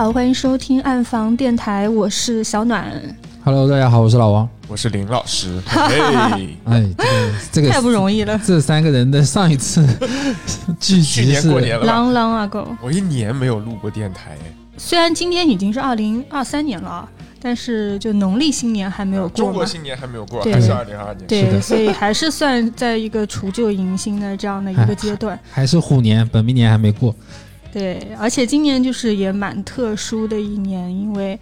好，欢迎收听暗房电台，我是小暖。Hello，大家好，我是老王。我是林老师。嘿，哎，这个这个 太不容易了这三个人的上一次 聚去集是年过年了吧？，Long long ago。我一年没有录过电台，哎虽然今天已经是二零二三年了啊，但是就农历新年还没有过中国。新年还没有过，对还是二零二二年。是对，的所以还是算在一个除旧迎新的这样的一个阶段。还是虎年，本命年还没过。对，而且今年就是也蛮特殊的一年，因为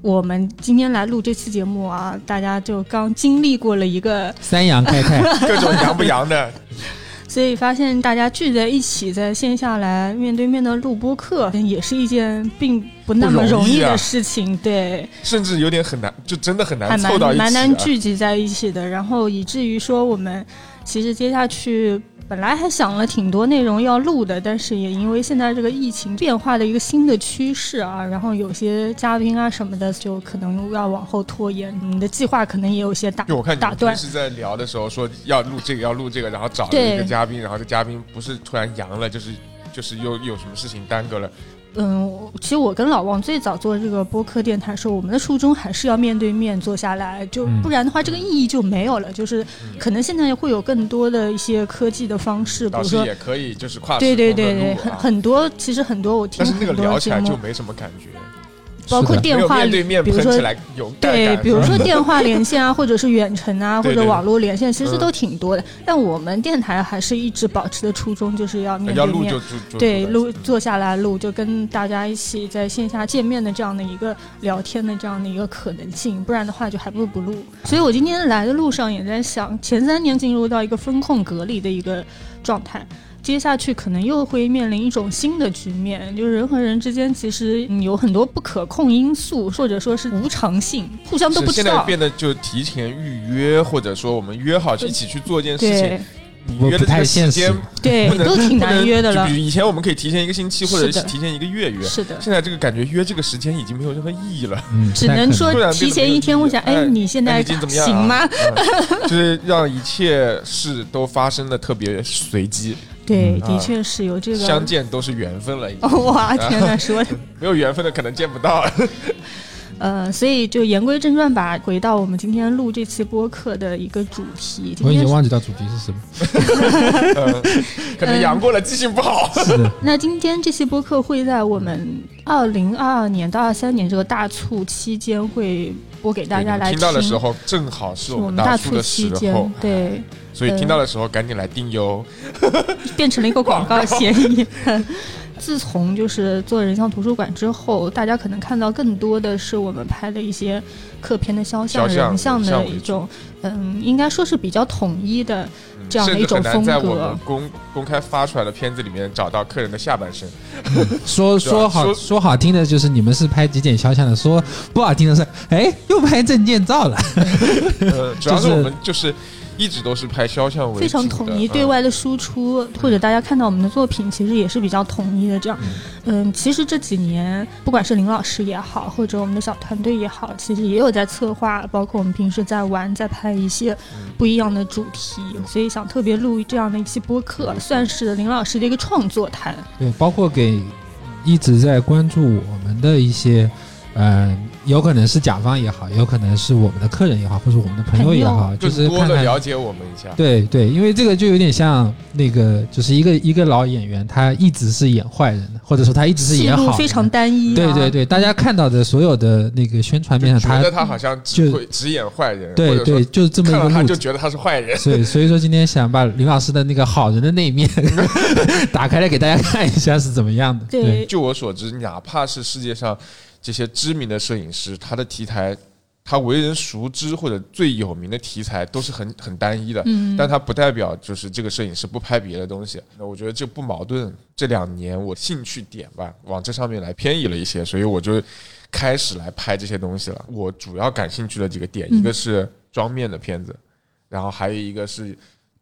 我们今天来录这期节目啊，大家就刚经历过了一个三阳开泰，各种阳不阳的，所以发现大家聚在一起，在线下来面对面的录播课，也是一件并不那么容易的事情。对，甚至有点很难，就真的很难凑到一起、蛮难聚集在一起的。然后以至于说，我们其实接下去本来还想了挺多内容要录的，但是也因为现在这个疫情变化的一个新的趋势啊，然后有些嘉宾啊什么的，就可能要往后拖延，你的计划可能也有些打就我看打断平。时在聊的时候说要录这个要录这个，然后找了一个嘉宾，然后这嘉宾不是突然阳了，就是就是又有什么事情耽搁了。嗯，其实我跟老王最早做这个播客电台的时候，我们的初衷还是要面对面坐下来，就嗯。不然的话，这个意义就没有了。就是可能现在会有更多的一些科技的方式，比如说，也可以就是跨对对对对，很很多其实很多我听但是那个聊起来就，没什么感觉，包括电话面对面比如说对，比如说电话连线啊，或者是远程啊，或者网络连线，其实嗯。都挺多的。但我们电台还是一直保持的初衷，就是要面对面。对，录坐下来录，就跟大家一起在线下见面的这样的一个聊天的这样的一个可能性，不然的话就还不如不录。所以我今天来的路上也在想，前三年进入到一个风控隔离的一个状态。接下去可能又会面临一种新的局面，就是人和人之间其实嗯有很多不可控因素，或者说是无常性，互相都不知道。现在变得就提前预约，或者说我们约好一起去做一件事情，你约的这个太现实时间。对都挺难约的了比。如以前我们可以提前一个星期，或者是提前一个月约，是的，现在这个感觉约这个时间已经没有任何意义了。嗯，只能说提前一天问一下，哎哎，你现在怎么样啊行吗？嗯就是让一切事都发生的特别随机，对，嗯的确是有这个。相见都是缘分了，已经哦 哇，天呐，说的，没有缘分的可能见不到。呃，所以就言归正传吧，回到我们今天录这期播客的一个主题。我已经忘记到主题是什么。嗯可能阳过了，记性不好。是的，那今天这期播客会在我们二零二二年到二三年这个大促期间会播给大家来听到的时候，正好是我们大促促的时期间候，，对，所以听到的时候赶紧来订哟。变成了一个广告嫌疑。自从就是做人像图书馆之后，大家可能看到更多的是我们拍的一些客片的肖像、肖像人像的一种，嗯，应该说是比较统一的。这样的一种风格在我格们公公开发出来的片子里面找到客人的下半身。说说好说说好听的就是你们是拍极简肖像的，说不好听的是，哎，又拍证件照了。呃，主要是就是我们就是一直都是拍肖像为主非常统一，对嗯外的输出，或者大家看到我们的作品，其实也是比较统一的。这样，嗯，其实这几年，不管是林老师也好，或者我们的小团队也好，其实也有在策划，包括我们平时在玩，在拍一些嗯。不一样的主题，所以想特别录这样的一期播客，算是林老师的一个创作谈。对，包括给一直在关注我们的一些，嗯、有可能是甲方也好，有可能是我们的客人也好，或者我们的朋友也好，就是多是看看。的了解我们一下。对对，因为这个就有点像那个，就是一个一个老演员，他一直是演坏人的，或者说他一直是演好非常单一、啊，对对对，大家看到的所有的那个宣传片上，他觉得他好像只就会只演坏人，对对，就是这么一看他就觉得他是坏人。所以所以说今天想把林老师的那个好人的那一面 打开来给大家看一下是怎么样的。对就我所知，哪怕是世界上这些知名的摄影师，他的题材，他为人熟知或者最有名的题材都是很很单一的。嗯，但他不代表就是这个摄影师不拍别的东西，那我觉得这不矛盾。这两年我兴趣点吧往这上面来偏移了一些，所以我就开始来拍这些东西了。我主要感兴趣的几个点，嗯一个是妆面的片子，然后还有一个是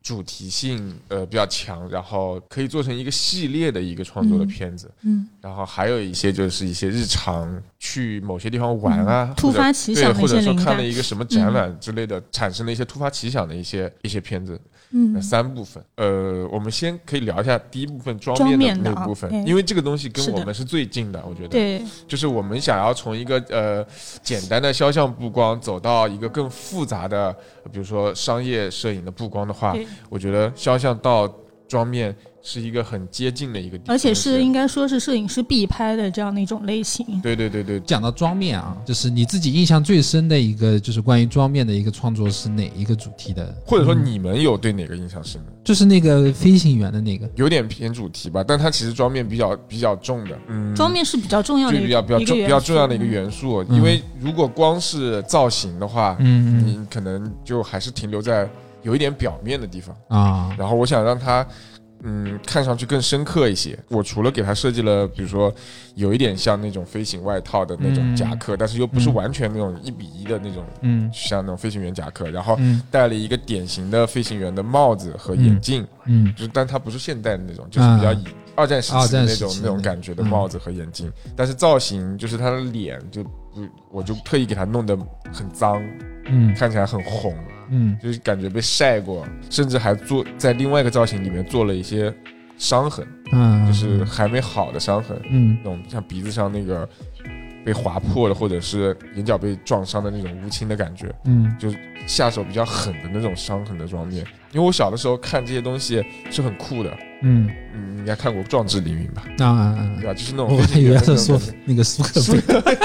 主题性呃比较强，然后可以做成一个系列的一个创作的片子，嗯然后还有一些就是一些日常去某些地方玩啊，嗯突发奇想或者说看了一个什么展览之类的，产生了一些突发奇想的一些一些片子。嗯。那三部分，呃，我们先可以聊一下第一部分妆妆面面的那部分，哎。因为这个东西跟我们是最近的，我觉得。对，就是我们想要从一个呃简单的肖像布光走到一个更复杂的，比如说商业摄影的布光的话，我觉得肖像到妆面是一个很接近的一个地方，而且是应该说是摄影师必拍的这样的一种类型。对对对对，讲到妆面啊，就是你自己印象最深的一个，就是关于妆面的一个创作是哪一个主题的？或者说你们有对哪个印象深的？就是那个飞行员的那个，有点偏主题吧，但它其实妆面比较比较重的，嗯，妆面是比较重要的比较比较重比较重要的一个元素，嗯。因为如果光是造型的话，嗯嗯。你可能就还是停留在有一点表面的地方。啊，然后我想让它，嗯，看上去更深刻一些。我除了给他设计了，比如说有一点像那种飞行外套的那种夹克，但是又不是嗯完全那种一比一的那种，嗯像那种飞行员夹克。然后嗯戴了一个典型的飞行员的帽子和眼镜，嗯就是但它不是现代的那种，就是比较以二战时期的那种那种感觉的嗯帽子和眼镜。但是造型就是他的脸就不，我就特意给他弄得很脏，嗯看起来很红。嗯就是感觉被晒过，甚至还做在另外一个造型里面做了一些伤痕，嗯，就是还没好的伤痕，嗯那种像鼻子上那个被划破了，或者是眼角被撞伤的那种乌青的感觉，嗯就是下手比较狠的那种伤痕的妆面。因为我小的时候看这些东西是很酷的，嗯嗯，你应该看过《壮志凌云》吧？啊对！吧？就是那种我还以为飞行员的是说那个苏克 贝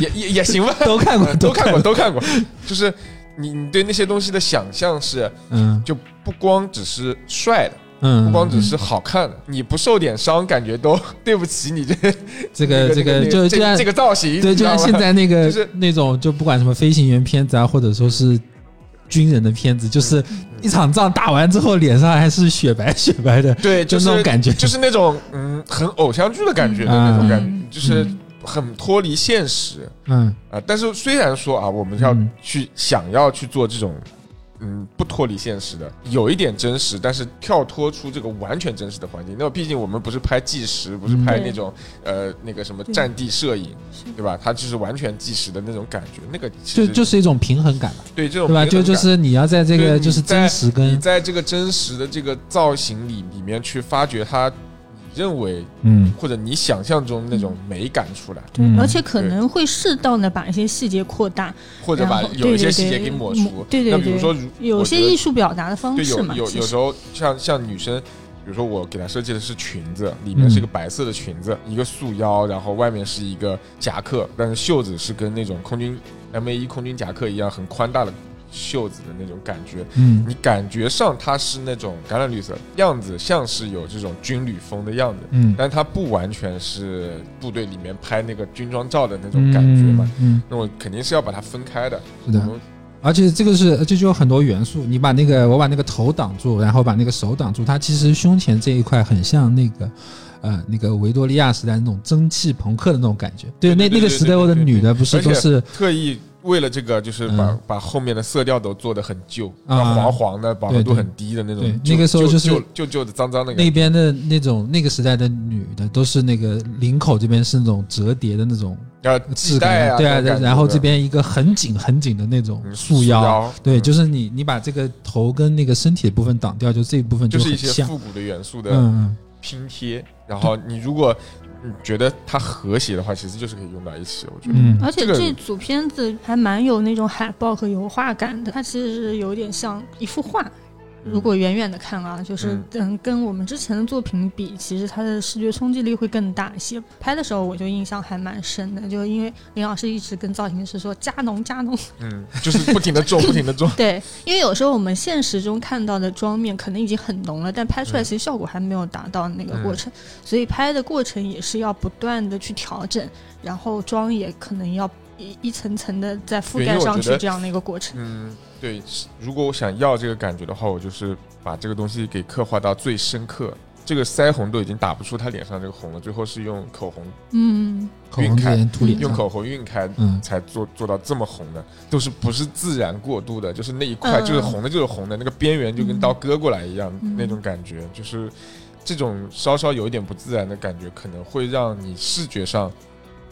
也也也行吧，都看过，都，看过，都看过。就是你你对那些东西的想象是，嗯。就不光只是帅的。嗯，不光只是好看的，你不受点伤，感觉都 对不起你这这个 这个就就像这这个造型，对，就像现在那个就是那种，就不管什么飞行员片子啊，或者说是军人的片子，就是一场仗打完之后，脸上还是雪白雪白的，对，就就是那种感觉，就是那种嗯，很偶像剧的感觉的那种感觉，嗯就是很脱离现实嗯啊。但是虽然说啊，我们要嗯去想要去做这种。嗯，不脱离现实的，有一点真实，但是跳脱出这个完全真实的环境。那么，毕竟我们不是拍纪实，不是拍嗯那种呃那个什么战地摄影，对吧？它就是完全纪实的那种感觉。那个其就实就是一种平衡感嘛，对这种对吧？就就是你要在这个就是真实你跟在这个真实的这个造型里里面去发掘它，你认为嗯或者你想象中那种美感出来，对而且可能会适当的把一些细节扩大，或者把有一些细节给抹除。对对对那比如说，如有些艺术表达的方式嘛。有有时候像像女生。比如说，我给她设计的是裙子，里面是一个白色的裙子，一个束腰，然后外面是一个夹克，但是袖子是跟那种空军 M A 一空军夹克一样很宽大的袖子的那种感觉。嗯你感觉上它是那种橄榄绿色样子，像是有这种军旅风的样子，嗯但它不完全是部队里面拍那个军装照的那种感觉嘛。嗯，那我肯定是要把它分开的。是的而且这个是这就有很多元素，你把那个我把那个头挡住，然后把那个手挡住，它其实胸前这一块很像那个。呃，那个维多利亚时代那种蒸汽朋克的那种感觉，对，那那个时代的女的不是都是特意为了这个，就是把、嗯把后面的色调都做的很旧，啊黄黄的，饱和度很低的那种。那个时候就是旧旧的、脏脏的。那边的那种那个时代的女的都是那个领口这边是那种折叠的那种然后质系带啊，感，对啊，然后这边一个很紧很紧的那种嗯束腰，腰，对，嗯就是你你把这个头跟那个身体的部分挡掉，就这一部分就是一，些复古的元素的嗯拼贴。然后你如果你觉得它和谐的话，其实就是可以用到一起。我觉得，嗯而且这个这组片子还蛮有那种海报和油画感的，它其实是有点像一幅画。如果远远的看啊，就是嗯。嗯，跟我们之前的作品比，其实它的视觉冲击力会更大一些。拍的时候我就印象还蛮深的，就因为林老师一直跟造型师说加浓加浓，嗯，就是不停的做，不停的做。对，因为有时候我们现实中看到的妆面可能已经很浓了，但拍出来嗯。其实效果还没有达到那个过程，所以拍的过程也是要不断的去调整，然后妆也可能要一一层层的在覆盖上去这样的一个过程。嗯，对，如果我想要这个感觉的话，我就是把这个东西给刻画到最深刻。这个腮红都已经打不出他脸上这个红了，最后是用口红嗯，口红之前涂脸上，用口红晕开，嗯才做做到这么红的，都是不是自然过渡的，就是那一块嗯就是红的，就是红的，那个边缘就跟刀割过来一样，嗯那种感觉，就是这种稍稍有一点不自然的感觉，可能会让你视觉上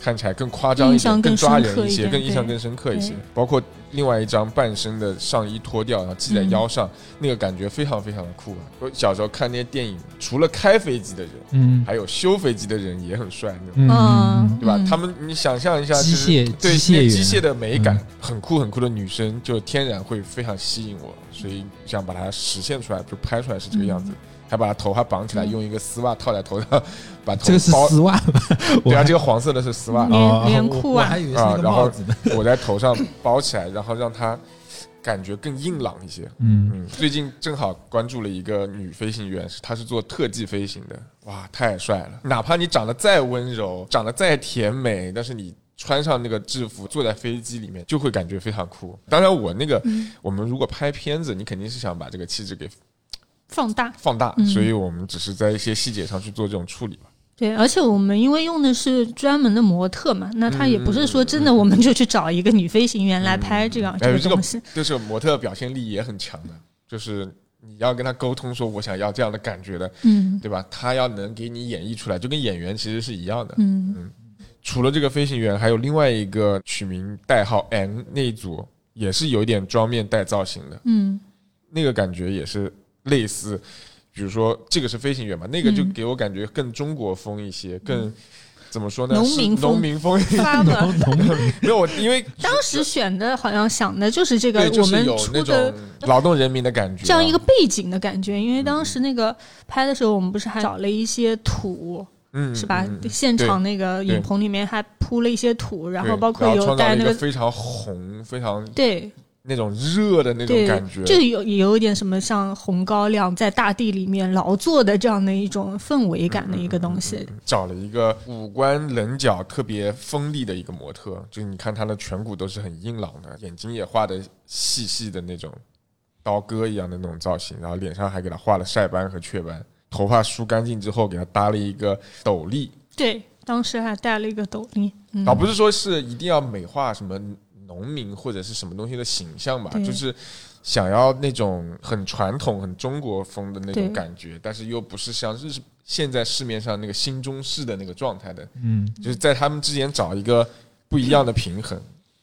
看起来更夸张一些，更更抓人，一些更印象更深刻一些。包括另外一张半身的上衣脱掉，然后系在腰上，那个感觉非常非常的酷啊！我小时候看那些电影，除了开飞机的人，嗯。还有修飞机的人也很帅，那种。嗯。嗯，对吧？嗯他们，你想象一下，机就是械对机械机械的美感嗯，很酷很酷的女生，就天然会非常吸引我，所以想把它实现出来，就拍出来是这个样嗯。子，还把它头发绑起来，用一个丝袜套在头上，把头这个是包。丝袜 对啊，这个黄色的是丝袜，连哦连裤啊我我还以为是个啊然后帽子呢。我在头上包起来，然后让它感觉更硬朗一些。嗯，嗯，最近正好关注了一个女飞行员，她是做特技飞行的，哇，太帅了！哪怕你长得再温柔，长得再甜美，但是你穿上那个制服，坐在飞机里面，就会感觉非常酷。当然，我那个、我们如果拍片子，你肯定是想把这个气质给放大。放大，嗯所以我们只是在一些细节上去做这种处理吧。对，而且我们因为用的是专门的模特嘛，那他也不是说真的，我们就去找一个女飞行员来拍这样、这哎，这个个东西。就是模特表现力也很强的，就是你要跟他沟通说我想要这样的感觉的，嗯对吧？他要能给你演绎出来，就跟演员其实是一样的。嗯除了这个飞行员，还有另外一个取名代号 N 那一组，也是有一点妆面带造型的，嗯那个感觉也是类似。比如说这个是飞行员嘛，那个就嗯。给我感觉更中国风一些，更怎么说呢？农民风。农民风。没有我，因为当时选的好像想的就是这个我们那出的种劳动人民的感觉啊，这样一个背景的感觉，因为当时那个拍的时候，我们不是还找了一些土，嗯，是吧？现场那个影棚里面还铺了一些土，然后包括有带那个个非常红、非常对那种热的那种感觉，，就有有一点什么像红高粱在大地里面劳作的这样的一种氛围感的一个东西。找了一个五官棱角特别锋利的一个模特，就你看他的颧骨都是很硬朗的，眼睛也画的细细的那种刀割一样的那种造型，然后脸上还给他画了晒斑和雀斑，头发梳干净之后给他搭了一个斗笠，对，当时还戴了一个斗笠。嗯倒不是说是一定要美化什么农民或者是什么东西的形象吧，就是想要那种很传统、很中国风的那种感觉，但是又不是像日现在市面上那个新中式的那个状态的，嗯，就是在他们之间找一个不一样的平衡。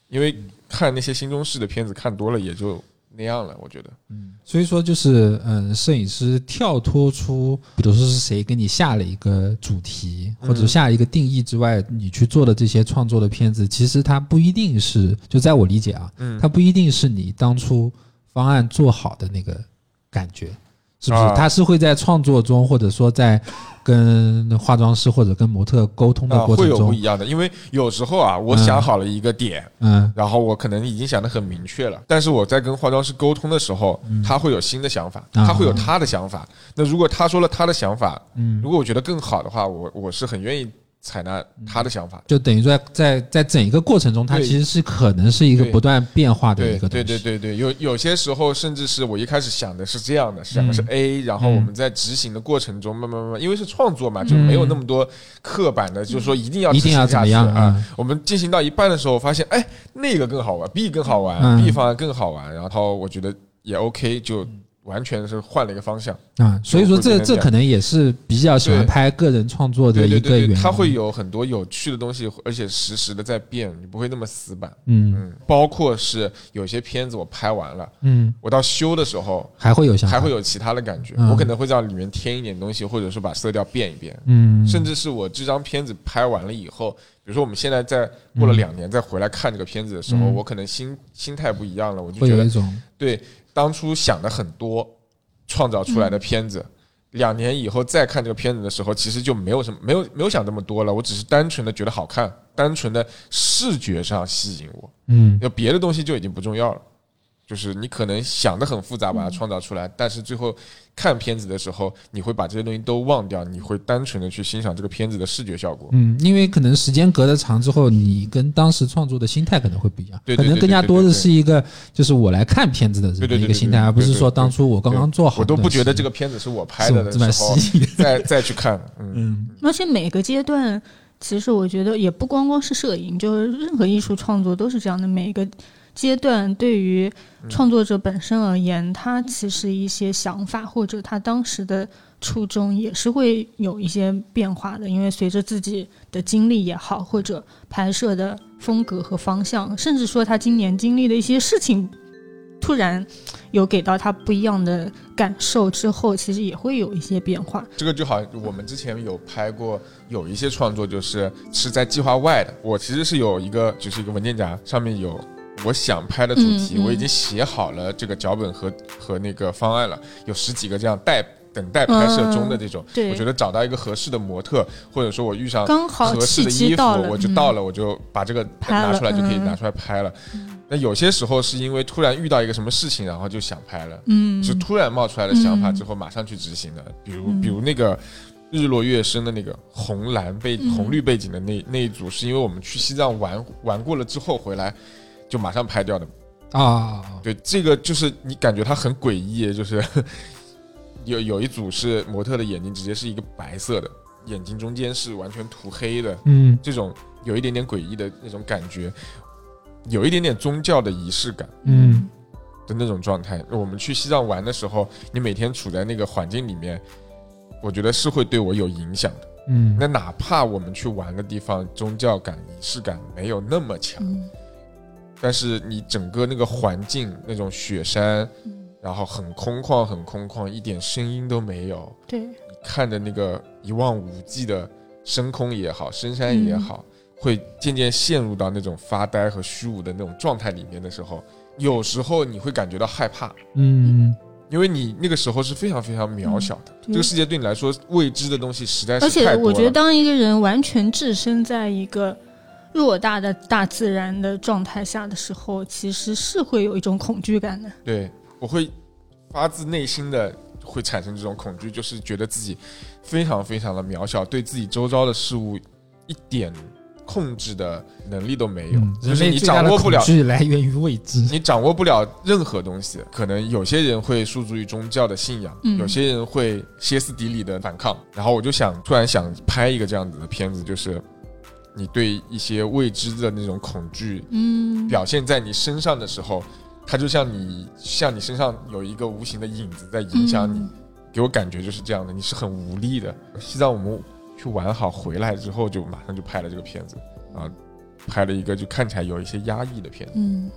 因为看那些新中式的片子看多了也就那样了，我觉得。嗯所以说就是，嗯，摄影师跳脱出，比如说是谁给你下了一个主题，或者下一个定义之外，你去做的这些创作的片子，其实它不一定是，就在我理解啊，嗯。它不一定是你当初方案做好的那个感觉，是不是？他？是会在创作中，或者说在跟化妆师或者跟模特沟通的过程中，有不一样的，因为有时候啊，我嗯。想好了一个点，嗯。然后我可能已经想得很明确了，但是我在跟化妆师沟通的时候，他会有新的想法，他会有他的想法。那如果他说了他的想法，嗯，如果我觉得更好的话，我我是很愿意采纳他的想法。就等于说在在整一个过程中，它其实是可能是一个不断变化的一个东西。对对对对，有有些时候甚至是我一开始想的是这样的，想的是嗯 A，然后我们在执行的过程中，慢慢慢慢，因为是创作嘛，就没有那么多刻板的，就是说一定要嗯一定要怎么样啊嗯？我们进行到一半的时候，发现哎，那个更好玩，B 更好玩嗯，B 方案更好玩，然后我觉得也 OK，就完全是换了一个方向。啊，所以说这这可能也是比较喜欢拍个人创作的一个原因。它会有很多有趣的东西，而且实时的在变，你不会那么死板。嗯。嗯，包括是有些片子我拍完了，嗯，我到修的时候还会有想还会有其他的感觉，嗯。我可能会在里面添一点东西，或者是把色调变一变，嗯，甚至是我这张片子拍完了以后，比如说我们现在在过了两年再回来看这个片子的时候，嗯。我可能心心态不一样了，我就觉得对当初想的很多，创造出来的片子。两年以后再看这个片子的时候，其实就没有什么，没有没有想这么多了。我只是单纯的觉得好看，单纯的视觉上吸引我，嗯有别的东西就已经不重要了。就是你可能想的很复杂，把它创造出来，但是最后看片子的时候，你会把这些东西都忘掉，你会单纯的去欣赏这个片子的视觉效果。嗯，因为可能时间隔得长之后，你跟当时创作的心态可能会不一样，可能更加多的是一个就是我来看片子的这对对对对么一个心态，而不是说当初我刚刚做好我都不觉得这个片子是我拍的这么的时候，吸引。再再去看，嗯，嗯而且每个阶段，其实我觉得也不光光是摄影，就是任何艺术创作都是这样的。每一个阶段，对于创作者本身而言，他其实一些想法或者他当时的初衷也是会有一些变化的，因为随着自己的经历也好，或者拍摄的风格和方向，甚至说他今年经历的一些事情。突然有给到他不一样的感受之后，其实也会有一些变化。这个就好，我们之前有拍过，有一些创作就是是在计划外的。我其实是有一个，就是一个文件夹，上面有我想拍的主题，嗯嗯我已经写好了这个脚本和和那个方案了，有十几个这样待等待拍摄中的这种。对我觉得找到一个合适的模特，或者说我遇上合适的衣服，我就到了，我就把这个拍拿出来就可以嗯拿出来拍了。那有些时候是因为突然遇到一个什么事情，然后就想拍了，嗯，是突然冒出来的想法嗯之后马上去执行的。比如嗯比如那个日落月升的那个红蓝背嗯红绿背景的那那一组，是因为我们去西藏玩玩过了之后回来就马上拍掉的。啊，对，这个就是你感觉它很诡异，就是 有有一组是模特的眼睛直接是一个白色的，眼睛中间是完全涂黑的，嗯这种有一点点诡异的那种感觉，有一点点宗教的仪式感嗯的那种状态。我们去西藏玩的时候，你每天处在那个环境里面，我觉得是会对我有影响的。嗯，那哪怕我们去玩的地方宗教感、仪式感没有那么强，嗯但是你整个那个环境，那种雪山，嗯，然后很空旷，很空旷，一点声音都没有，对，你看着那个一望无际的深空也好，深山也好，会渐渐陷入到那种发呆和虚无的那种状态里面的时候，有时候你会感觉到害怕，嗯。因为你那个时候是非常非常渺小的，对。这个世界对你来说未知的东西实在而且是太多了。我觉得，当一个人完全置身在一个偌大的大自然的状态下的时候，其实是会有一种恐惧感的。对我会发自内心的会产生这种恐惧，就是觉得自己非常非常的渺小，对自己周遭的事物一点控制的能力都没有，嗯，就是你掌握不了恐惧来源于未知。你掌握不了任何东西，可能有些人会诉诸于宗教的信仰，嗯有些人会歇斯底里的反抗。然后我就想，突然想拍一个这样子的片子，就是你对一些未知的那种恐惧嗯，表现在你身上的时候，它就像你像你身上有一个无形的影子在影响你。嗯给我感觉就是这样的，你是很无力的。西藏我们去玩好回来之后，就马上就拍了这个片子啊，拍了一个就看起来有一些压抑的片子。嗯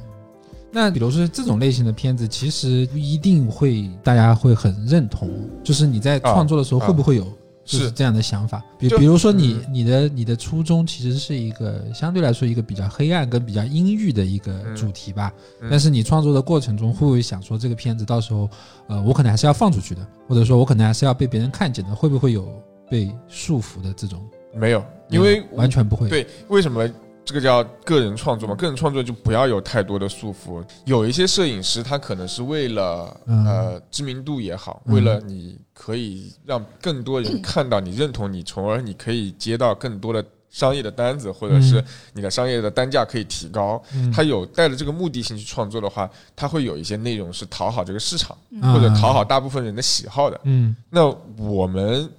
那比如说这种类型的片子，其实不一定会大家会很认同。就是你在创作的时候，啊会不会有就是是这样的想法？比比如说你嗯你的你的初衷其实是一个相对来说一个比较黑暗跟比较阴郁的一个嗯主题吧。嗯但是你创作的过程中，会不会想说这个片子到时候，呃，我可能还是要放出去的，或者说我可能还是要被别人看见的？会不会有被束缚的这种？没有，因为完全不会。对，为什么这个叫个人创作嘛？个人创作就不要有太多的束缚。有一些摄影师，他可能是为了、嗯呃知名度也好，嗯为了你可以让更多人看到你、认同你，从而你可以接到更多的商业的单子，或者是你的商业的单价可以提高。嗯他有带着这个目的性去创作的话，他会有一些内容是讨好这个市场，啊或者讨好大部分人的喜好的。嗯那我们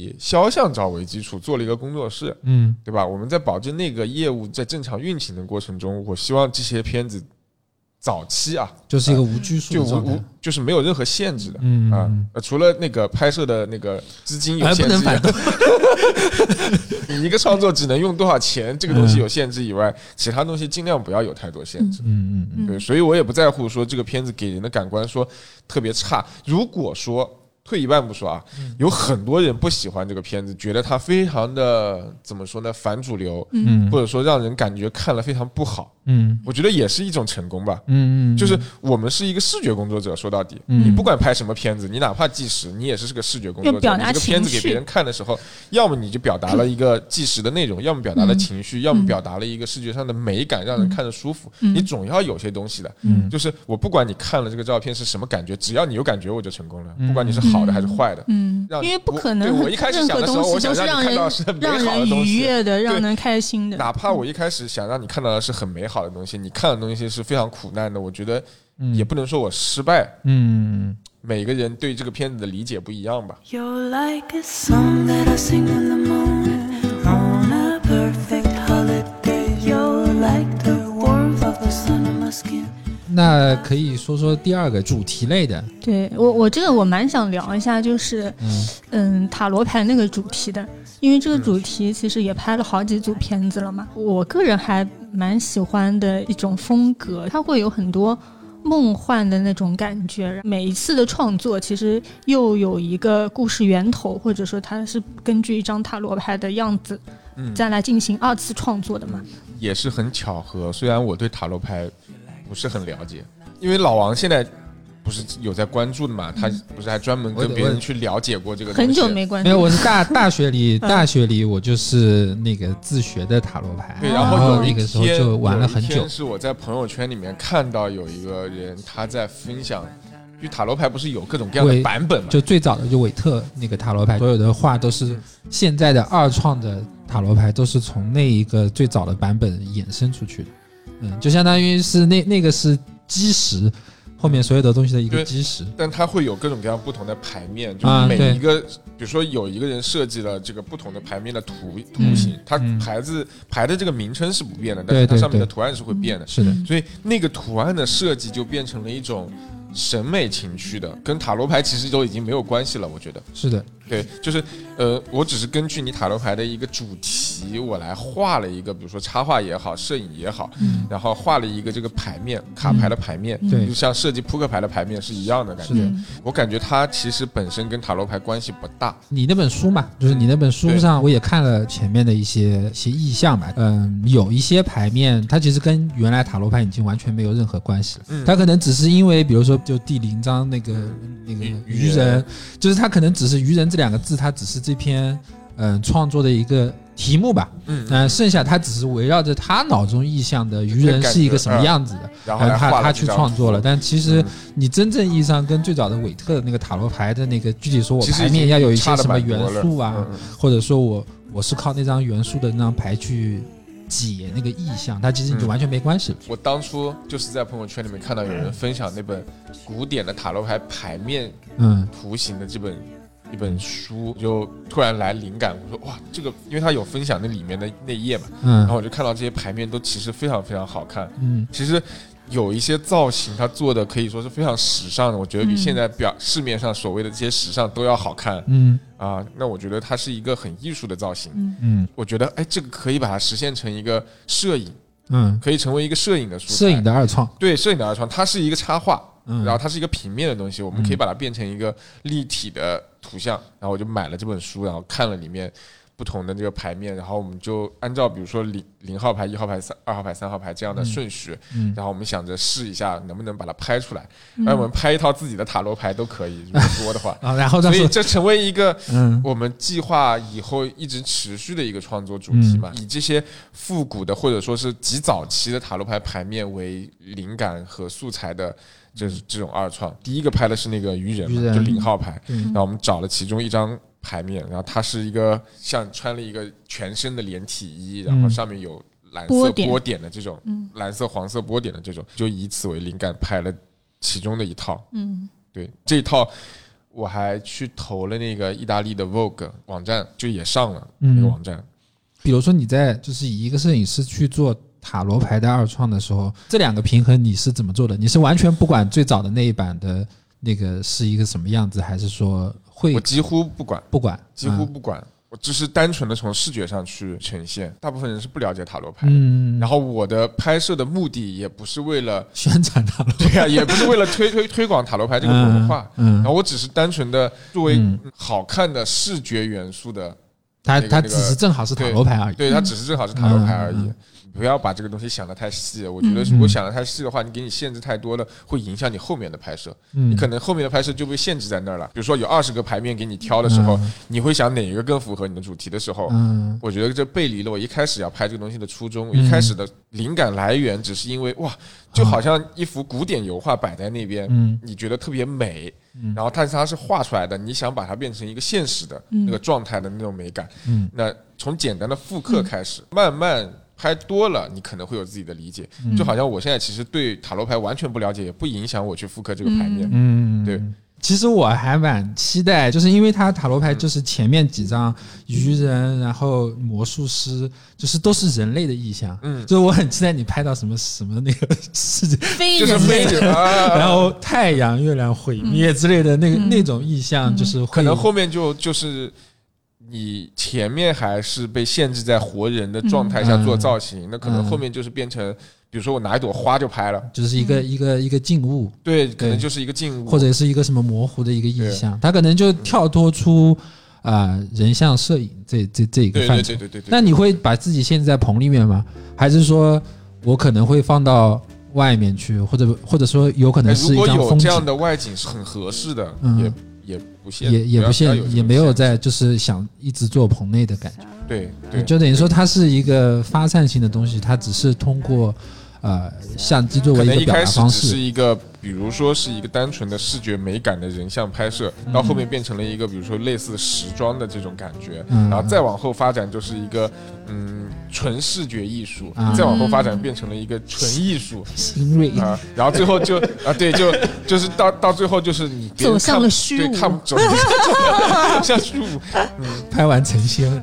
以肖像照为基础做了一个工作室，嗯对吧？我们在保证那个业务在正常运行的过程中，我希望这些片子早期啊，就是一个无拘束就无无。就是没有任何限制的。嗯啊除了那个拍摄的那个资金有哎，限制。你一个创作只能用多少钱，这个东西嗯有限制以外，其他东西尽量不要有太多限制。嗯嗯嗯对，所以我也不在乎说这个片子给人的感官说特别差。如果说退一万步说啊，嗯。有很多人不喜欢这个片子，觉得它非常的怎么说呢，反主流，嗯。或者说让人感觉看了非常不好，嗯。我觉得也是一种成功吧。嗯嗯，就是我们是一个视觉工作者，说到底，嗯。你不管拍什么片子，你哪怕纪实，你也是个视觉工作者。要表达你这个片子给别人看的时候，要么你就表达了一个纪实的内容，要么表达了情绪，要么表达了一个视觉上的美感，让人看着舒服。嗯。你总要有些东西的。嗯。就是我不管你看了这个照片是什么感觉，只要你有感觉，我就成功了。嗯。不管你是好的还是坏的，嗯，让因为不可能我一开始任何想的时候东西都是我想让你看人到是美让人愉好的东西悦的，让人开心的。哪怕我一开始想让你看到的是很美好的东西，你看的东西是非常苦难的，我觉得嗯也不能说我失败。嗯每个人对这个片子的理解不一样吧。那可以说说第二个主题类的，对我我这个我蛮想聊一下，就是嗯嗯塔罗牌那个主题的，因为这个主题其实也拍了好几组片子了嘛。我个人还蛮喜欢的一种风格，它会有很多梦幻的那种感觉。每一次的创作其实又有一个故事源头，或者说它是根据一张塔罗牌的样子嗯，再来进行二次创作的嘛。也是很巧合。虽然我对塔罗牌不是很了解，因为老王现在不是有在关注的嘛，他不是还专门跟别人去了解过这个东西。很久没关注没有，我是大大学里，嗯大学里我就是那个自学的塔罗牌，对，哦然后有一那个时候就玩了很久。是我在朋友圈里面看到有一个人他在分享，就塔罗牌不是有各种各样的版本嘛？就最早的就韦特那个塔罗牌，所有的画都是现在的二创的塔罗牌，都是从那一个最早的版本衍生出去的。嗯，就相当于是那那个是基石，后面所有的东西的一个基石。但它会有各种各样不同的牌面，就是每一个，比如说有一个人设计了这个不同的牌面的图图形，它嗯。牌子牌的这个名称是不变的，但是它上面的图案是会变的，是的，所以那个图案的设计就变成了一种审美情趣的，跟塔罗牌其实都已经没有关系了，我觉得。是的，对，就是呃，我只是根据你塔罗牌的一个主题，我来画了一个，比如说插画也好，摄影也好，嗯然后画了一个这个牌面，卡牌的牌面，对就像设计扑克牌的牌面是一样的感觉。我感觉它其实本身跟塔罗牌关系不大，你那本书嘛，就是你那本书上，我也看了前面的一些一些意象嘛。嗯，有一些牌面，它其实跟原来塔罗牌已经完全没有任何关系了。嗯它可能只是因为，比如说，就第零章那个那个愚人，就是它可能只是愚人这两个字，它只是这篇嗯创作的一个题目吧。嗯，嗯，剩下它只是围绕着他脑中意象的愚人是一个什么样子的，然后他他去创作了。但其实嗯。你真正意义上跟最早的韦特的那个塔罗牌的那个具体说，我牌面要有一些什么元素啊，或者说我我是靠那张元素的那张牌去解那个意象，它其实你就嗯完全没关系了。我当初就是在朋友圈里面看到有人分享那本古典的塔罗牌牌面嗯。图形的这本一本书，就突然来灵感，我说哇，这个因为他有分享那里面的那一页嘛，然后嗯我就看到这些牌面都其实非常非常好看，嗯。其实。有一些造型，它做的可以说是非常时尚的，我觉得比嗯现在表市面上所谓的这些时尚都要好看。嗯。啊。那我觉得它是一个很艺术的造型，嗯。嗯我觉得哎，这个可以把它实现成一个摄影，嗯，可以成为一个摄影的素材。摄影的二创，对摄影的二创，它是一个插画，嗯，然后它是一个平面的东西，我们可以把它变成一个立体的图像。然后我就买了这本书，然后看了里面不同的这个牌面，然后我们就按照比如说零零号牌、一号牌、三二号牌、三号牌这样的顺序，嗯然后我们想着试一下能不能把它拍出来。嗯那我们拍一套自己的塔罗牌都可以，如果 多的话。啊，然后所以这成为一个嗯我们计划以后一直持续的一个创作主题嘛，以这些复古的或者说是极早期的塔罗牌牌面为灵感和素材的，就是这种二创。第一个拍的是那个愚人嘛，人就零号牌，对然后我们找了其中一张牌面，然后它是一个像穿了一个全身的连体衣，然后上面有蓝色波点的这种，嗯蓝色黄色波点的这种，就以此为灵感拍了其中的一套。嗯对这一套，我还去投了那个意大利的 Vogue 网站，就也上了嗯那个网站。比如说你在就是以一个摄影师去做塔罗牌的二创的时候，这两个平衡你是怎么做的？你是完全不管最早的那一版的那个是一个什么样子，还是说会我几乎不管，不管？几乎嗯不管，我只是单纯的从视觉上去呈现。大部分人是不了解塔罗牌的。嗯，然后我的拍摄的目的也不是为了，宣传塔罗 对呀、也不是为了推推推广塔罗牌这个文化，嗯，然后我只是单纯的作为嗯好看的视觉元素的，它它只是正好是塔罗牌而已。对，它只是正好是塔罗牌而已嗯。不要把这个东西想得太细，我觉得如果想得太细的话，你给你限制太多了，会影响你后面的拍摄。嗯。你可能后面的拍摄就被限制在那儿了。比如说有二十个牌面给你挑的时候，你会想哪一个更符合你的主题的时候，嗯。我觉得这背离了我一开始要拍这个东西的初衷。我一开始的灵感来源只是因为哇，就好像一幅古典油画摆在那边，嗯。你觉得特别美，然后但是它是画出来的，你想把它变成一个现实的嗯。那个状态的那种美感。嗯。那从简单的复刻开始，慢慢拍多了，你可能会有自己的理解。就好像我现在其实对塔罗牌完全不了解，也不影响我去复刻这个牌面。嗯，对其实我还蛮期待，就是因为它塔罗牌就是前面几张愚人，然后魔术师，就是都是人类的意象。嗯，就是我很期待你拍到什么什么那个世界，就是非人类，非人，啊然后太阳、月亮毁灭之类的那个、嗯那种意象，嗯就是可能后面就就是你前面还是被限制在活人的状态下做造型，那可能后面就是变成，比如说我拿一朵花就拍了，就是一个、一个一个静物，对，可能就是一个静物，或者是一个什么模糊的一个意象，它可能就跳脱出啊、呃人像摄影这这这一个对范畴。对对对对对。那你会把自己限制在棚里面吗？还是说我可能会放到外面去，或者或者说有可能如果有一张风景，这样的外景是很合适的，嗯也也不限，也也不限，也没有在就是想一直做棚内的感觉。对对，就等于说它是一个发散性的东西，它只是通过呃相机作可为一个表达能一开始方只是。一个，比如说是一个单纯的视觉美感的人像拍摄，嗯到后面变成了一个，比如说类似时装的这种感觉，嗯然后再往后发展就是一个嗯纯视觉艺术啊，再往后发展变成了一个纯艺术。啊，然后最后就 啊，对，就就是到到最后就是你走向看了虚无对，看不走走向 虚无。拍完成仙，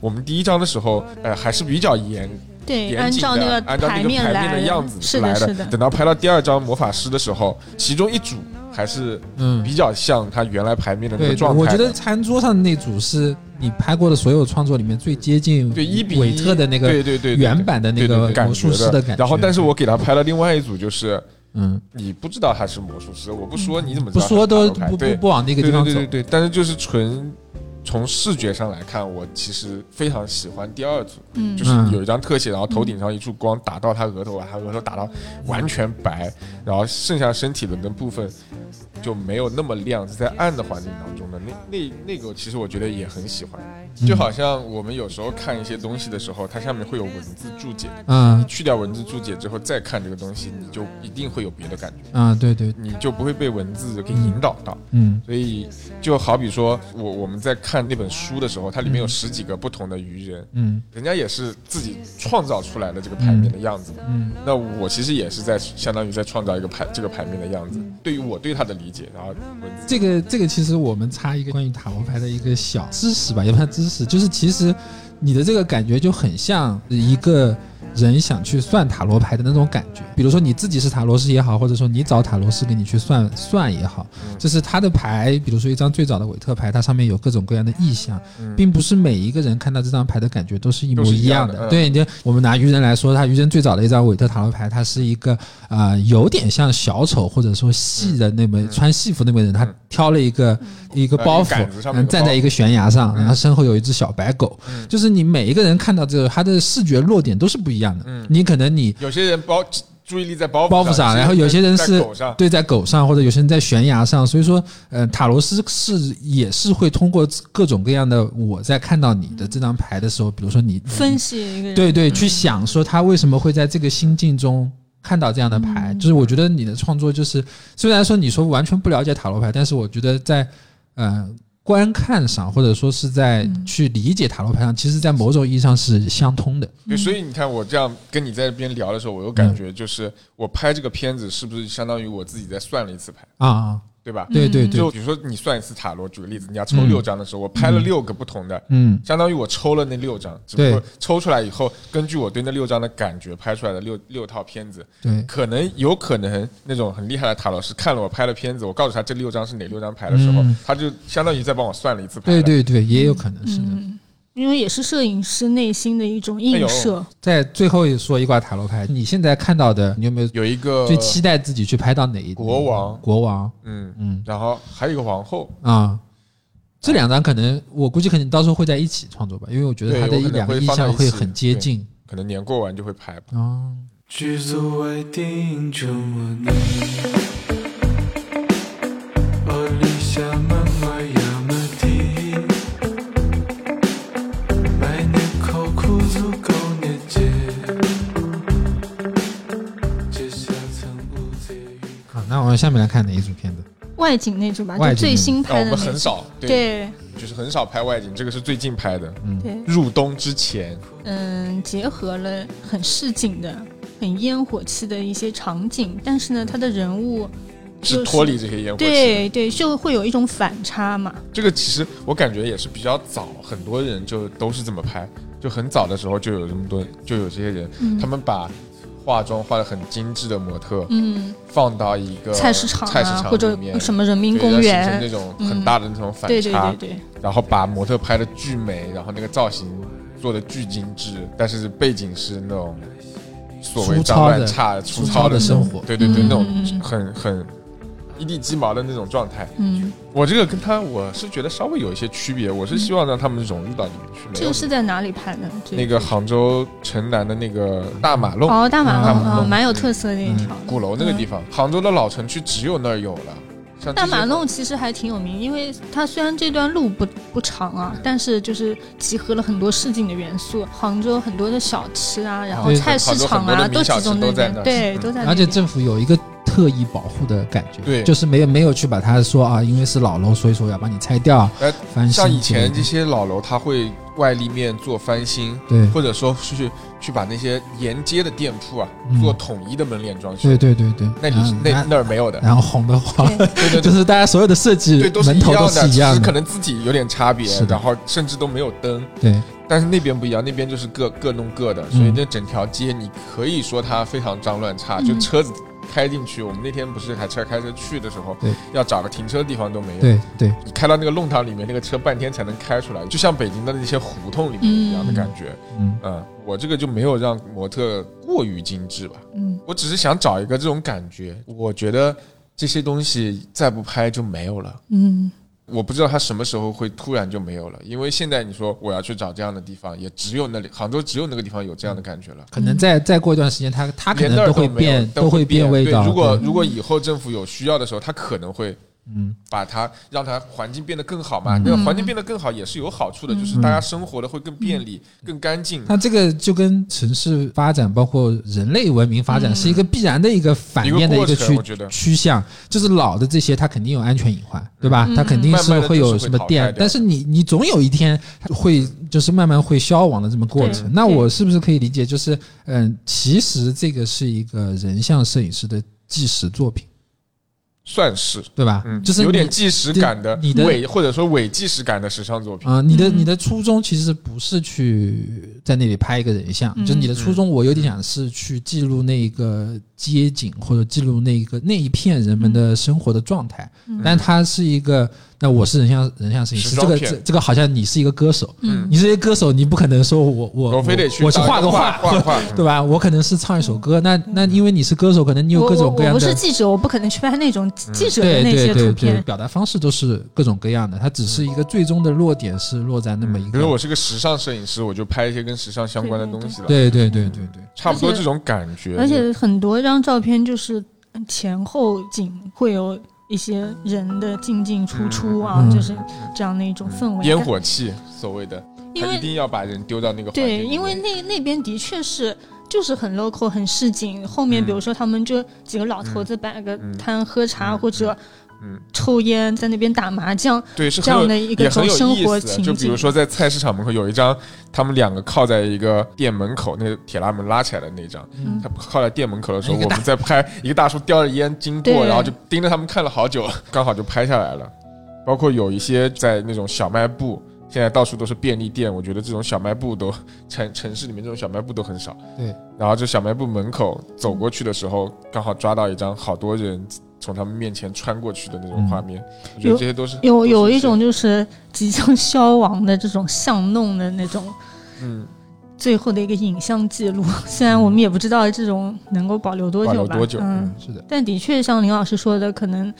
我们第一章的时候，呃，还是比较严对，按照那，个按照那个面牌面来的样子是的，来的。是的，等到拍到第二张魔法师的时候，其中一组还是嗯，比较像他原来牌面的那个，状态的。我觉得餐桌上的那组是你拍过的所有创作里面最接近对一比一韦特的那个对对对对原版的那个魔术师的感觉。然后，但是我给他拍了另外一组，就是嗯，你不知道他是魔术师，我不说你怎么知道不说都不不不往那个对地方走。对对对对，但是就是纯从视觉上来看，我其实非常喜欢第二组，嗯就是有一张特写，然后头顶上一束光打到他额头，把他额头打到完全白，然后剩下身体的那部分就没有那么亮，是在暗的环境当中的。那那那个其实我觉得也很喜欢，就好像我们有时候看一些东西的时候，它上面会有文字注解，嗯。去掉文字注解之后再看这个东西，你就一定会有别的感觉，嗯，对对，你就不会被文字给引导到。嗯。所以就好比说，我我们在看那本书的时候，它里面有十几个不同的愚人，嗯。人家也是自己创造出来的这个牌面的样子。嗯。那我其实也是在相当于在创造一个牌这个牌面的样子。对于我对它的理解，然后文字。这个这个其实我们插一个关于塔罗牌的一个小知识吧，也不算知识，就是其实你的这个感觉就很像一个人想去算塔罗牌的那种感觉。比如说你自己是塔罗师也好，或者说你找塔罗师给你去算算也好，嗯。就是他的牌，比如说一张最早的韦特牌，它上面有各种各样的意象，嗯。并不是每一个人看到这张牌的感觉都是一模一样的。对，你就我们拿愚人来说，他愚人最早的一张韦特塔罗牌，它是一个啊、呃有点像小丑或者说戏的那么、嗯。穿戏服那个人，他挑了一个、一个呃包袱站在一个悬崖上，嗯。然后身后有一只小白狗。嗯。就是你每一个人看到这个，他的视觉落点都是不一样的。嗯。你可能你有些人包注意力在包包袱上，然后有些人是对在狗上，或者有些人在悬崖上，所以说，呃，塔罗斯是也是会通过各种各样的我在看到你的这张牌的时候，比如说你分析一个人，对对，去想说他为什么会在这个心境中看到这样的牌，嗯。就是我觉得你的创作就是，虽然说你说完全不了解塔罗牌，但是我觉得在呃观看上，或者说是在嗯。去理解塔罗牌上，其实在某种意义上是相通的。对，所以你看我这样跟你在这边聊的时候，我有感觉就是我拍这个片子是不是相当于我自己在算了一次牌，啊啊，对吧？对对对就，比如说你算一次塔罗，举个例子，你要抽嗯六张的时候，我拍了六个不同的，嗯相当于我抽了那六张，只不过抽出来以后，根据我对那六张的感觉拍出来的六六套片子，对，可能有可能那种很厉害的塔罗师看了我拍了片子，我告诉他这六张是哪六张牌的时候，嗯他就相当于在帮我算了一次牌对。对对，也有可能是的。嗯，因为也是摄影师内心的一种映射。在最后说一卦塔罗牌，你现在看到的，你有没有有一个最期待自己去拍到哪一国王国王，嗯，嗯然后还有一个皇后，啊。这两张可能，我估计可能到时候会在一起创作吧，因为我觉得对它的有可能会两个意放到一起象会很接近可能年过完就会拍吧。哦。剧组外定着我你，我立下那我们下面来看哪一组片子？外景那组吧，就最外景那组啊，我们新拍的那组。很少，对，对就是很少拍外景，这个是最近拍的。嗯，对，入冬之前，嗯，结合了很市井的、很烟火气的一些场景，但是呢，他的人物就是脱离这些烟火气。对对，就会有一种反差嘛。这个其实我感觉也是比较早，很多人就都是这么拍，就很早的时候就有这么多，就有这些人，嗯他们把化妆化的很精致的模特嗯，放到一个菜市场菜市场啊，或者里面什么人民公对要形成园那，种很大的那种反对对差，对对，然后把模特拍的巨美，然后那个造型做的巨精致，但是背景是那种所谓脏乱差、粗粗糙的糙那种生活。对对对，嗯那种很很一地鸡毛的那种状态。嗯，我这个跟他我是觉得稍微有一些区别，我是希望让他们融入到里面去。这个是在哪里拍的？那个杭州城南的那个大马路、哦，大马路哦，马路蛮有特色的一条。鼓楼那个地方，杭州的老城区只有那儿有了。大马路其实还挺有名，因为它虽然这段路不不长啊，但是就是集合了很多市井的元素。杭州很多的小吃啊，然后菜市场啊，很多的名小吃集中那边，都在那儿对，嗯都在那。而且政府有一个特意保护的感觉，对。就是没有没有去把它说啊，因为是老楼，所以说要把你拆掉哎，翻新之类的。像以前这些老楼，它会外立面做翻新，对。或者说是去去把那些沿街的店铺啊嗯。做统一的门脸装修。对对对对，那你那那儿没有的，然后红的话，对对。就是大家所有的设计对，都是门头都一样的，只是可能字体有点差别是，然后甚至都没有灯。对。但是那边不一样，那边就是各各弄各的，所以嗯。那整条街你可以说它非常脏乱差，嗯。就车子开进去，我们那天不是还车开车去的时候对，要找个停车的地方都没有。对对，你开到那个弄堂里面，那个车半天才能开出来，就像北京的那些胡同里面一样的感觉。嗯嗯，我这个就没有让模特过于精致吧，嗯，我只是想找一个这种感觉。我觉得这些东西再不拍就没有了。嗯，我不知道它什么时候会突然就没有了，因为现在你说我要去找这样的地方，也只有那里杭州只有那个地方有这样的感觉了。可能再再过一段时间，它它可能都会变，都会变味道。如果如果以后政府有需要的时候，它可能会嗯把它让它环境变得更好嘛。嗯那个环境变得更好也是有好处的，就是大家生活的会更便利、更干净。它这个就跟城市发展，包括人类文明发展，嗯是一个必然的一个反面的一个趋趋向。就是老的这些，它肯定有安全隐患，对吧？嗯它肯定是会淘汰什么电，但是你你总有一天会就是慢慢会消亡的这么过程那我是不是可以理解，就是嗯，其实这个是一个人像摄影师的纪实作品，算是，对吧？嗯，就是有点纪实感的你的伪或者说伪纪实感的时尚作品。啊、你的嗯你的初衷其实不是去在那里拍一个人像，嗯就是你的初衷，我有点想是去记录那个街景或者记录那个那一片人们的生活的状态。嗯但它是一个，那我是人像人像摄影师，这个这这个好像你是一个歌手，嗯你是一个歌手，你不可能说我我我非得去我去当一个画个画，画画，对吧？我可能是唱一首歌，那那因为你是歌手，可能你有各种各样的我我不是。记者，我不可能去拍那种记者的对那些图对对对，片。表达方式都是各种各样的，它只是一个最终的落点是落在那么一个。比如我是个时尚摄影师，我就拍一些跟时尚相关的东西了，对对对对对，差不多这种感觉。而且很多张照片就是前后景会有一些人的进进出出啊，嗯就是这样的一种氛围。烟火气，所谓的，因为他一定要把人丢到那个对，因为那那边的确是就是很 local 很市井。后面嗯。比如说他们就几个老头子摆个嗯。摊喝茶嗯或者嗯抽烟，在那边打麻将对是这样的一个很有种生意思的。活情景。就比如说在菜市场门口有一张，他们两个靠在一个店门口，那个铁拉门拉起来的那张。嗯他靠在店门口的时候，我们在拍一个大叔叼着烟经过，然后就盯着他们看了好久，刚好就拍下来了。包括有一些在那种小卖部，现在到处都是便利店，我觉得这种小卖部都 城城市里面这种小卖部都很少。对，然后这小卖部门口走过去的时候，刚好抓到一张好多人从他们面前穿过去的那种画面，我觉得这些都是有有一种就是即将消亡的这种巷弄的那种嗯。最后的一个影像记录，虽然我们也不知道这种能够保留多久吧，保留多久嗯。嗯，是的，但的确像林老师说的，可能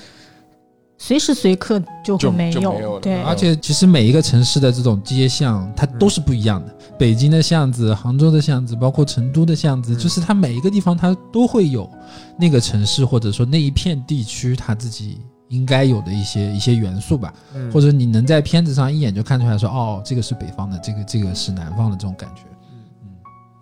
随时随刻就会没有，没有对，嗯而且其实每一个城市的这种街巷，它都是不一样的。北京的巷子、杭州的巷子，包括成都的巷子，嗯。就是它每一个地方它都会有那个城市或者说那一片地区它自己应该有的一些一些元素吧。嗯。或者你能在片子上一眼就看出来说，哦，这个是北方的，这个这个是南方的这种感觉。嗯，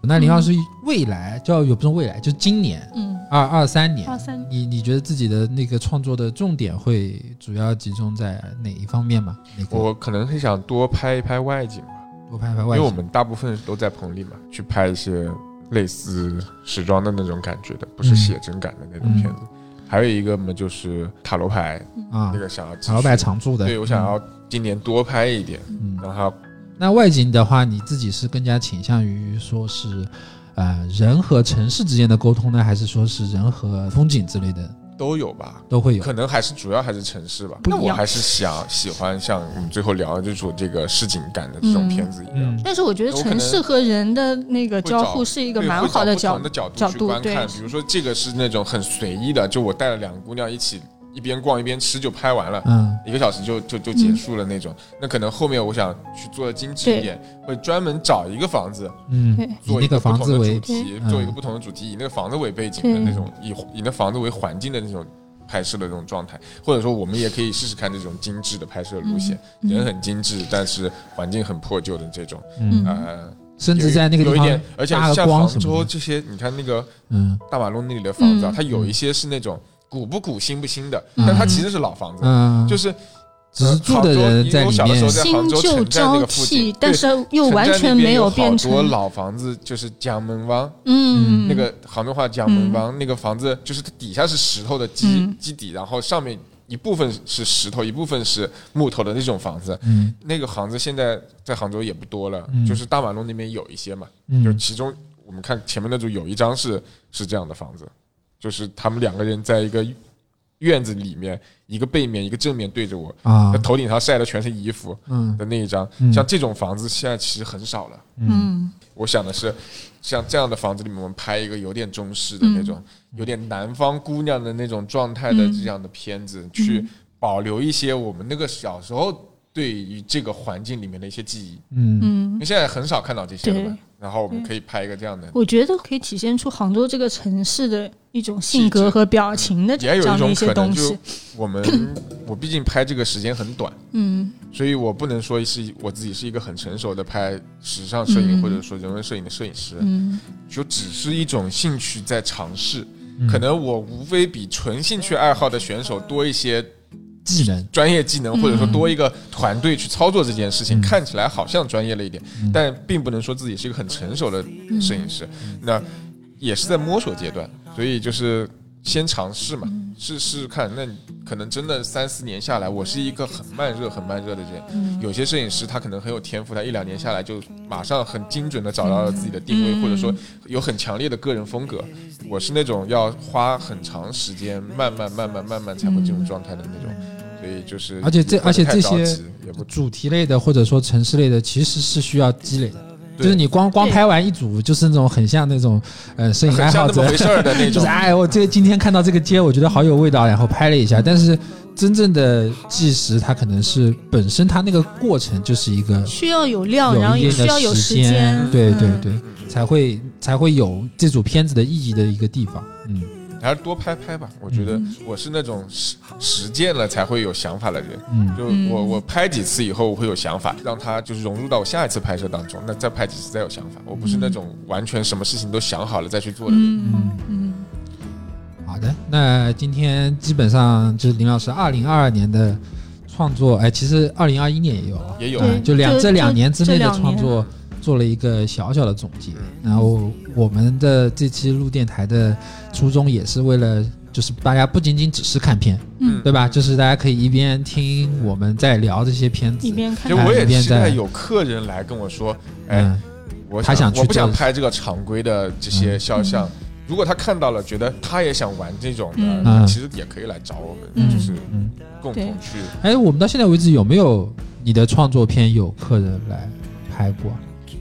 那林老师未来就也不是未来，就今年嗯，二二三年，二三。你你觉得自己的那个创作的重点会主要集中在哪一方面吗？我可能是想多拍一拍外景吧，多拍拍因外景，为我们大部分都在棚里嘛，去拍一些类似时装的那种感觉的，不是嗯写真感的那种片子。还有一个嘛就是塔罗牌，啊那，个想要塔罗牌常驻的，对我想要今年多拍一点，嗯，那外景的话，你自己是更加倾向于说是，呃，人和城市之间的沟通呢，还是说是人和风景之类的都有吧。都会有？可能还是主要还是城市吧，不一样我还是想喜欢像我们最后聊的这种这个市井感的这种片子一样，嗯但是我觉得城市和人的那个交互是一个蛮好的角度去观看。比如说这个是那种很随意的，就我带了两个姑娘一起一边逛一边吃就拍完了。嗯。一个小时就就就结束了那种，那可能后面我想去做的精致一点，会专门找一个房子，嗯。做一个不同的主题，嗯。做一个不同的主题，以那个房子为背景的那种，以以那房子为环境的那种拍摄的这种状态，或者说我们也可以试试看这种精致的拍摄路线，嗯。人很精致，但是环境很破旧的这种，嗯，呃，甚至在那个地方有一点，而且像杭州这些，你看那个嗯。大马路那里的房子啊嗯，它有一些是那种古不古、新不新的，嗯。但它其实是老房子，嗯，就是只是住的人在里我小的时候面，在新杭州旧城站那交个附替近，，但是又城完全没有好多变成老房子，就是江门湾，嗯。那个杭州话江门湾，那个房子就是它底下是石头的基嗯。基底，然后上面一部分是石头，一部分是木头的那种房子。嗯。那个房子现在在杭州也不多了，嗯。就是大马路那边有一些嘛，就嗯其中我们看前面那组有一张是是这样的房子，就是他们两个人在一个院子里面，一个背面一个正面对着我，啊。那，头顶上晒的全是衣服嗯。的那一张，嗯。像这种房子现在其实很少了。嗯。我想的是，像这样的房子里面，我们拍一个有点中式的那种，有点南方姑娘的那种状态的这样的片子，去保留一些我们那个小时候对于这个环境里面的一些记忆。嗯。因嗯为，现在很少看到这些了嘛对。然后我们可以拍一个这样的，我觉得可以体现出杭州这个城市的一种性格和表情的也有一种这样的一些可能就东西。我们我毕竟拍这个时间很短，嗯所以我不能说是我自己是一个很成熟的拍时尚摄影嗯或者说人文摄影的摄影师，嗯就只是一种兴趣在尝试。嗯可能我无非比纯兴趣爱好的选手多一些技能，专业技能，嗯或者说多一个团队去操作这件事情，嗯。看起来好像专业了一点，嗯。但并不能说自己是一个很成熟的摄影师。那也是在摸索阶段，所以就是先尝试嘛，试试看。那可能真的三四年下来，我是一个很慢热、很慢热的人。有些摄影师他可能很有天赋，他一两年下来就马上很精准的找到了自己的定位，嗯或者说有很强烈的个人风格。我是那种要花很长时间，慢慢、慢慢、慢慢才会进入状态的那种。所以就是，而且这而且这些太着急也不主题类的或者说城市类的，其实是需要积累的。对。就是你光光拍完一组，就是那种很像那种呃摄影爱好者。回事儿的那种。就是。哎，我这今天看到这个街，我觉得好有味道，然后拍了一下。但是真正的计时，它可能是本身它那个过程就是一个需要有量，然后也有一定需要有时间，对对对，才会才会有这组片子的意义的一个地方。嗯还是多拍拍吧。我觉得我是那种实实践了才会有想法的人。嗯就嗯我我拍几次以后，我会有想法，让它就是融入到我下一次拍摄当中。那再拍几次再有想法。我不是那种完全什么事情都想好了再去做的人。嗯嗯好的，那今天基本上就是林老师二零二二年的创作，哎，其实二零二一年也有啊，也有嗯就两这两年之内的创作做了一个小小的总结。嗯然后我们的这期录电台的初衷也是为了，就是大家不仅仅只是看片，嗯，对吧？就是大家可以一边听我们在聊这些片子一，边看就我也一边在期待有客人来跟我说，哎，嗯我他想去我不想拍这个常规的这些肖像。如果他看到了，觉得他也想玩这种的，其实也可以来找我们，嗯就是嗯。共同去。哎，我们到现在为止有没有你的创作片有客人来拍过？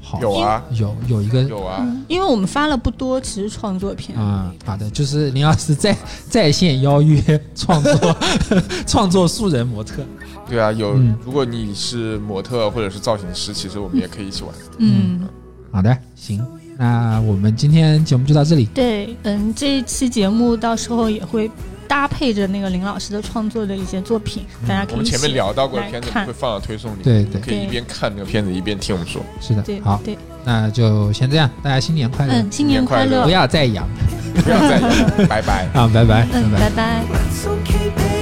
好，有啊，有有一个有啊，嗯因为我们发了不多，其实创作片。啊、好的，就是林老师在在线邀约创作 创作素人模特，对啊，有嗯。如果你是模特或者是造型师，其实我们也可以一起玩。嗯，好的，行，那我们今天节目就到这里。对，嗯，这一期节目到时候也会搭配着那个林老师的创作的一些作品，大家我们前面聊到过的片子会放到推送里，对对，可以一边看那个片子一边听我们说。是的对，好，对，那就先这样，大家新年快乐，嗯，新年快乐新年快乐。不，要再养。不要再养拜拜。啊，拜拜，嗯，拜拜